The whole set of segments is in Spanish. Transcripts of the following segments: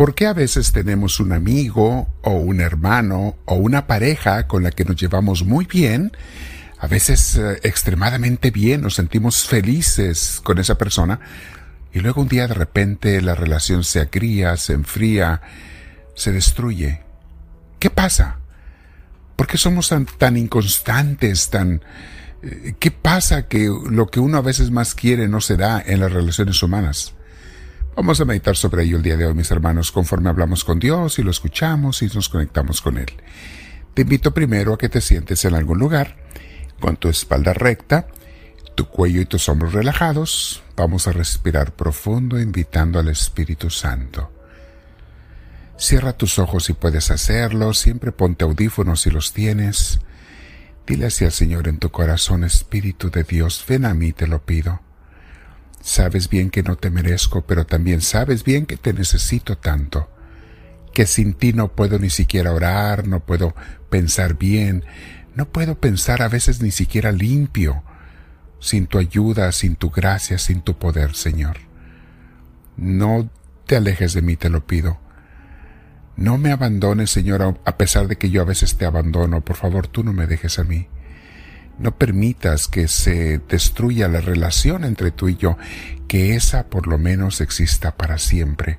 ¿Por qué a veces tenemos un amigo o un hermano o una pareja con la que nos llevamos muy bien? A veces eh, extremadamente bien, nos sentimos felices con esa persona y luego un día de repente la relación se agría, se enfría, se destruye. ¿Qué pasa? ¿Por qué somos tan, inconstantes, tan... Eh, ¿Qué pasa que lo que uno a veces más quiere no se da en las relaciones humanas? Vamos a meditar sobre ello el día de hoy, mis hermanos, conforme hablamos con Dios y lo escuchamos y nos conectamos con Él. Te invito primero a que te sientes en algún lugar, con tu espalda recta, tu cuello y tus hombros relajados. Vamos a respirar profundo, invitando al Espíritu Santo. Cierra tus ojos si puedes hacerlo, siempre ponte audífonos si los tienes. Dile así al Señor en tu corazón, Espíritu de Dios, ven a mí, te lo pido. Sabes bien que no te merezco, pero también sabes bien que te necesito tanto, que sin ti no puedo ni siquiera orar, no puedo pensar bien, no puedo pensar a veces ni siquiera limpio, sin tu ayuda, sin tu gracia, sin tu poder, Señor. No te alejes de mí, te lo pido. No me abandones, Señor, a pesar de que yo a veces te abandono. Por favor, tú no me dejes a mí. No permitas que se destruya la relación entre tú y yo, que esa por lo menos exista para siempre,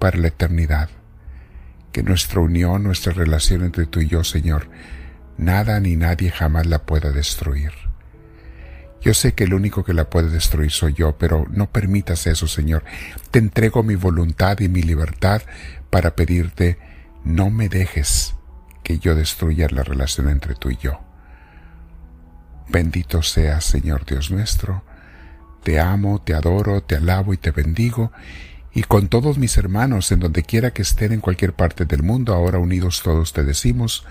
para la eternidad. Que nuestra unión, nuestra relación entre tú y yo, Señor, nada ni nadie jamás la pueda destruir. Yo sé que el único que la puede destruir soy yo, pero no permitas eso, Señor. Te entrego mi voluntad y mi libertad para pedirte, no me dejes que yo destruya la relación entre tú y yo. Bendito seas, Señor Dios nuestro. Te amo, te adoro, te alabo y te bendigo. Y con todos mis hermanos, en donde quiera que estén en cualquier parte del mundo, ahora unidos todos te decimos,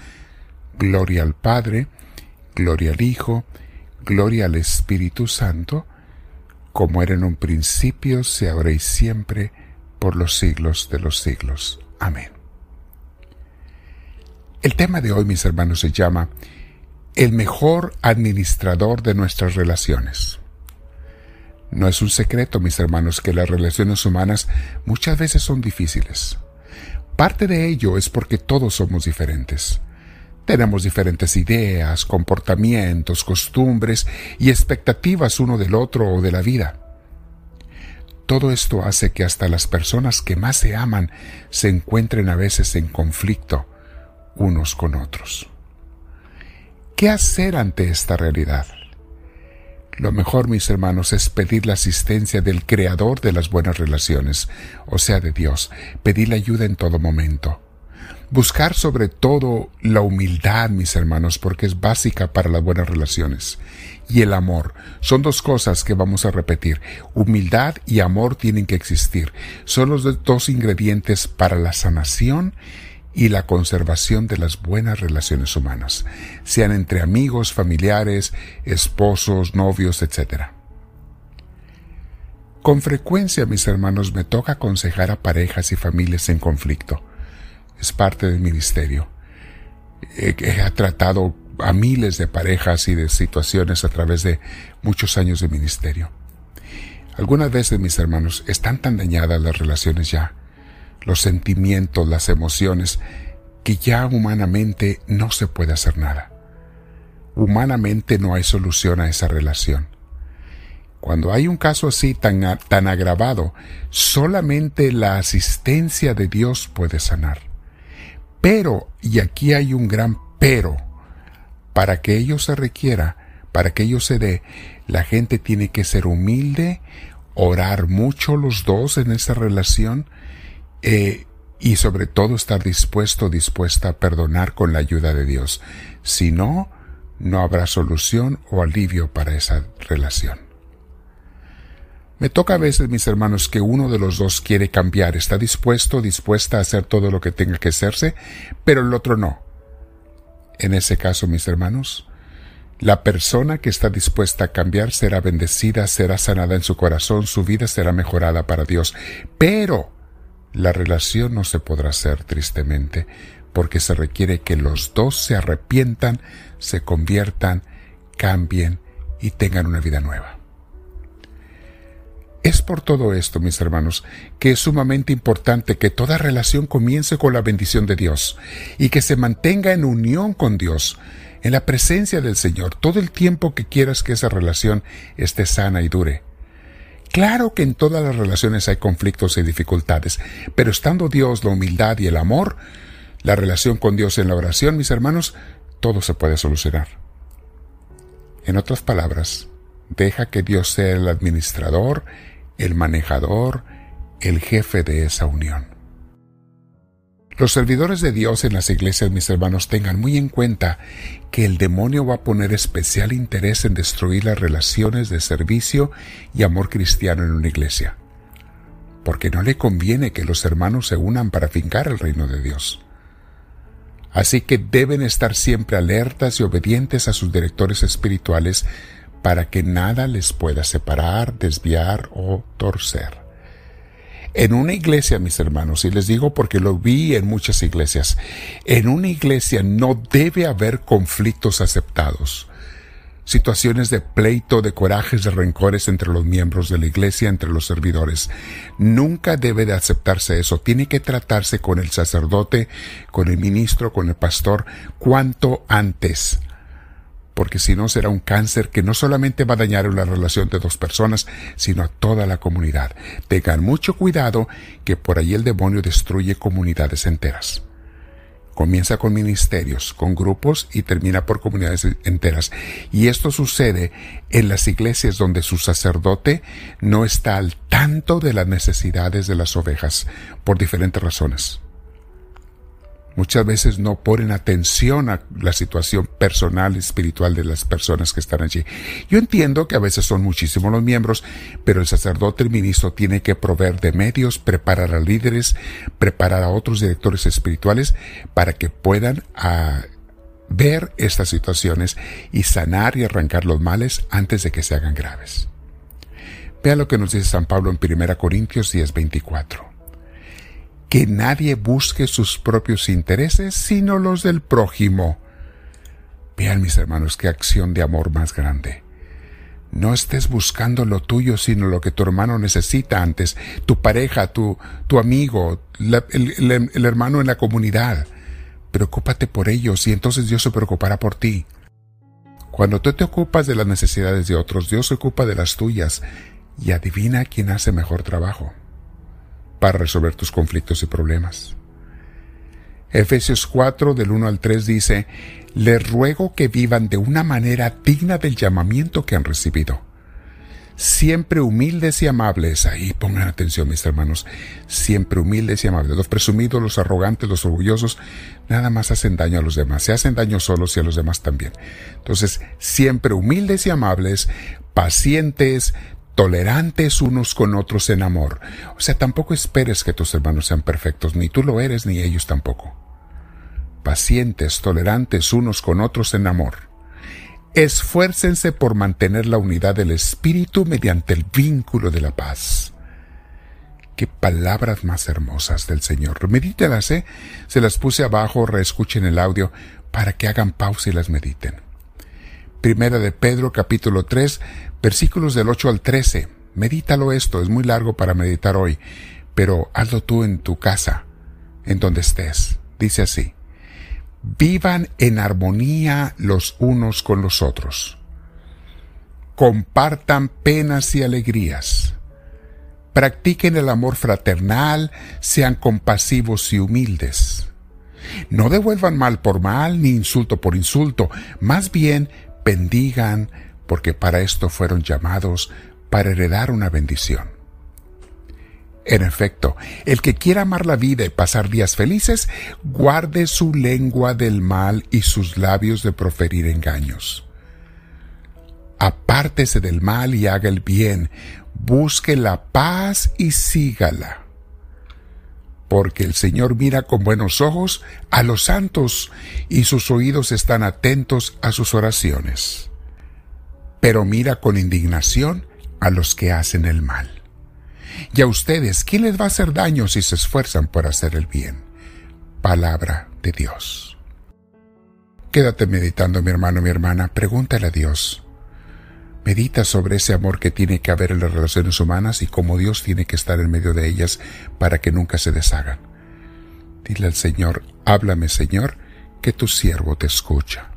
Gloria al Padre, Gloria al Hijo, Gloria al Espíritu Santo, como era en un principio, se ahora y siempre, por los siglos de los siglos. Amén. El tema de hoy, mis hermanos, se llama el mejor administrador de nuestras relaciones. No es un secreto, mis hermanos, que las relaciones humanas muchas veces son difíciles. Parte de ello es porque todos somos diferentes. Tenemos diferentes ideas, comportamientos, costumbres y expectativas uno del otro o de la vida. Todo esto hace que hasta las personas que más se aman se encuentren a veces en conflicto unos con otros. ¿Qué hacer ante esta realidad? Lo mejor, mis hermanos, es pedir la asistencia del Creador de las buenas relaciones, o sea, de Dios, pedir la ayuda en todo momento. Buscar sobre todo la humildad, mis hermanos, porque es básica para las buenas relaciones. Y el amor. Son dos cosas que vamos a repetir. Humildad y amor tienen que existir. Son los dos ingredientes para la sanación y la conservación de las buenas relaciones humanas, sean entre amigos, familiares, esposos, novios, etc. Con frecuencia, mis hermanos, me toca aconsejar a parejas y familias en conflicto. Es parte del ministerio. He, he tratado a miles de parejas y de situaciones a través de muchos años de ministerio. Algunas veces, mis hermanos, están tan dañadas las relaciones ya los sentimientos, las emociones, que ya humanamente no se puede hacer nada. Humanamente no hay solución a esa relación. Cuando hay un caso así tan, tan agravado, solamente la asistencia de Dios puede sanar. Pero, y aquí hay un gran pero, para que ello se requiera, para que ello se dé, la gente tiene que ser humilde, orar mucho los dos en esa relación, eh, y sobre todo estar dispuesto, dispuesta a perdonar con la ayuda de Dios. Si no, no habrá solución o alivio para esa relación. Me toca a veces, mis hermanos, que uno de los dos quiere cambiar, está dispuesto, dispuesta a hacer todo lo que tenga que hacerse, pero el otro no. En ese caso, mis hermanos, la persona que está dispuesta a cambiar será bendecida, será sanada en su corazón, su vida será mejorada para Dios. Pero la relación no se podrá hacer tristemente, porque se requiere que los dos se arrepientan, se conviertan, cambien y tengan una vida nueva. Es por todo esto, mis hermanos, que es sumamente importante que toda relación comience con la bendición de Dios y que se mantenga en unión con Dios, en la presencia del Señor, todo el tiempo que quieras que esa relación esté sana y dure. Claro que en todas las relaciones hay conflictos y dificultades, pero estando Dios, la humildad y el amor, la relación con Dios en la oración, mis hermanos, todo se puede solucionar. En otras palabras, deja que Dios sea el administrador, el manejador, el jefe de esa unión. Los servidores de Dios en las iglesias, mis hermanos, tengan muy en cuenta que el demonio va a poner especial interés en destruir las relaciones de servicio y amor cristiano en una iglesia, porque no le conviene que los hermanos se unan para fincar el reino de Dios. Así que deben estar siempre alertas y obedientes a sus directores espirituales para que nada les pueda separar, desviar o torcer. En una iglesia, mis hermanos, y les digo porque lo vi en muchas iglesias, en una iglesia no debe haber conflictos aceptados, situaciones de pleito, de corajes, de rencores entre los miembros de la iglesia, entre los servidores. Nunca debe de aceptarse eso. Tiene que tratarse con el sacerdote, con el ministro, con el pastor, cuanto antes porque si no será un cáncer que no solamente va a dañar la relación de dos personas, sino a toda la comunidad. Tengan mucho cuidado que por ahí el demonio destruye comunidades enteras. Comienza con ministerios, con grupos y termina por comunidades enteras. Y esto sucede en las iglesias donde su sacerdote no está al tanto de las necesidades de las ovejas por diferentes razones muchas veces no ponen atención a la situación personal espiritual de las personas que están allí. Yo entiendo que a veces son muchísimos los miembros, pero el sacerdote, el ministro, tiene que proveer de medios, preparar a líderes, preparar a otros directores espirituales para que puedan ah, ver estas situaciones y sanar y arrancar los males antes de que se hagan graves. Vea lo que nos dice San Pablo en 1 Corintios 10:24 que nadie busque sus propios intereses, sino los del prójimo. Vean mis hermanos, qué acción de amor más grande. No estés buscando lo tuyo, sino lo que tu hermano necesita antes, tu pareja, tu, tu amigo, el, el hermano en la comunidad. Preocúpate por ellos y entonces Dios se preocupará por ti. Cuando tú te ocupas de las necesidades de otros, Dios se ocupa de las tuyas y adivina quién hace mejor trabajo para resolver tus conflictos y problemas. Efesios 4 del 1 al 3 dice, les ruego que vivan de una manera digna del llamamiento que han recibido. Siempre humildes y amables, ahí pongan atención mis hermanos, siempre humildes y amables. Los presumidos, los arrogantes, los orgullosos, nada más hacen daño a los demás, se hacen daño solos y a los demás también. Entonces, siempre humildes y amables, pacientes, tolerantes unos con otros en amor. O sea, tampoco esperes que tus hermanos sean perfectos, ni tú lo eres, ni ellos tampoco. Pacientes, tolerantes unos con otros en amor. Esfuércense por mantener la unidad del espíritu mediante el vínculo de la paz. Qué palabras más hermosas del Señor. Medítelas, ¿eh? Se las puse abajo, reescuchen el audio para que hagan pausa y las mediten. Primera de Pedro capítulo 3 versículos del 8 al 13. Medítalo esto, es muy largo para meditar hoy, pero hazlo tú en tu casa, en donde estés. Dice así, vivan en armonía los unos con los otros. Compartan penas y alegrías. Practiquen el amor fraternal, sean compasivos y humildes. No devuelvan mal por mal ni insulto por insulto, más bien bendigan, porque para esto fueron llamados, para heredar una bendición. En efecto, el que quiera amar la vida y pasar días felices, guarde su lengua del mal y sus labios de proferir engaños. Apártese del mal y haga el bien, busque la paz y sígala. Porque el Señor mira con buenos ojos a los santos y sus oídos están atentos a sus oraciones pero mira con indignación a los que hacen el mal. Y a ustedes, ¿quién les va a hacer daño si se esfuerzan por hacer el bien? Palabra de Dios. Quédate meditando, mi hermano, mi hermana, pregúntale a Dios. Medita sobre ese amor que tiene que haber en las relaciones humanas y cómo Dios tiene que estar en medio de ellas para que nunca se deshagan. Dile al Señor, háblame Señor, que tu siervo te escucha.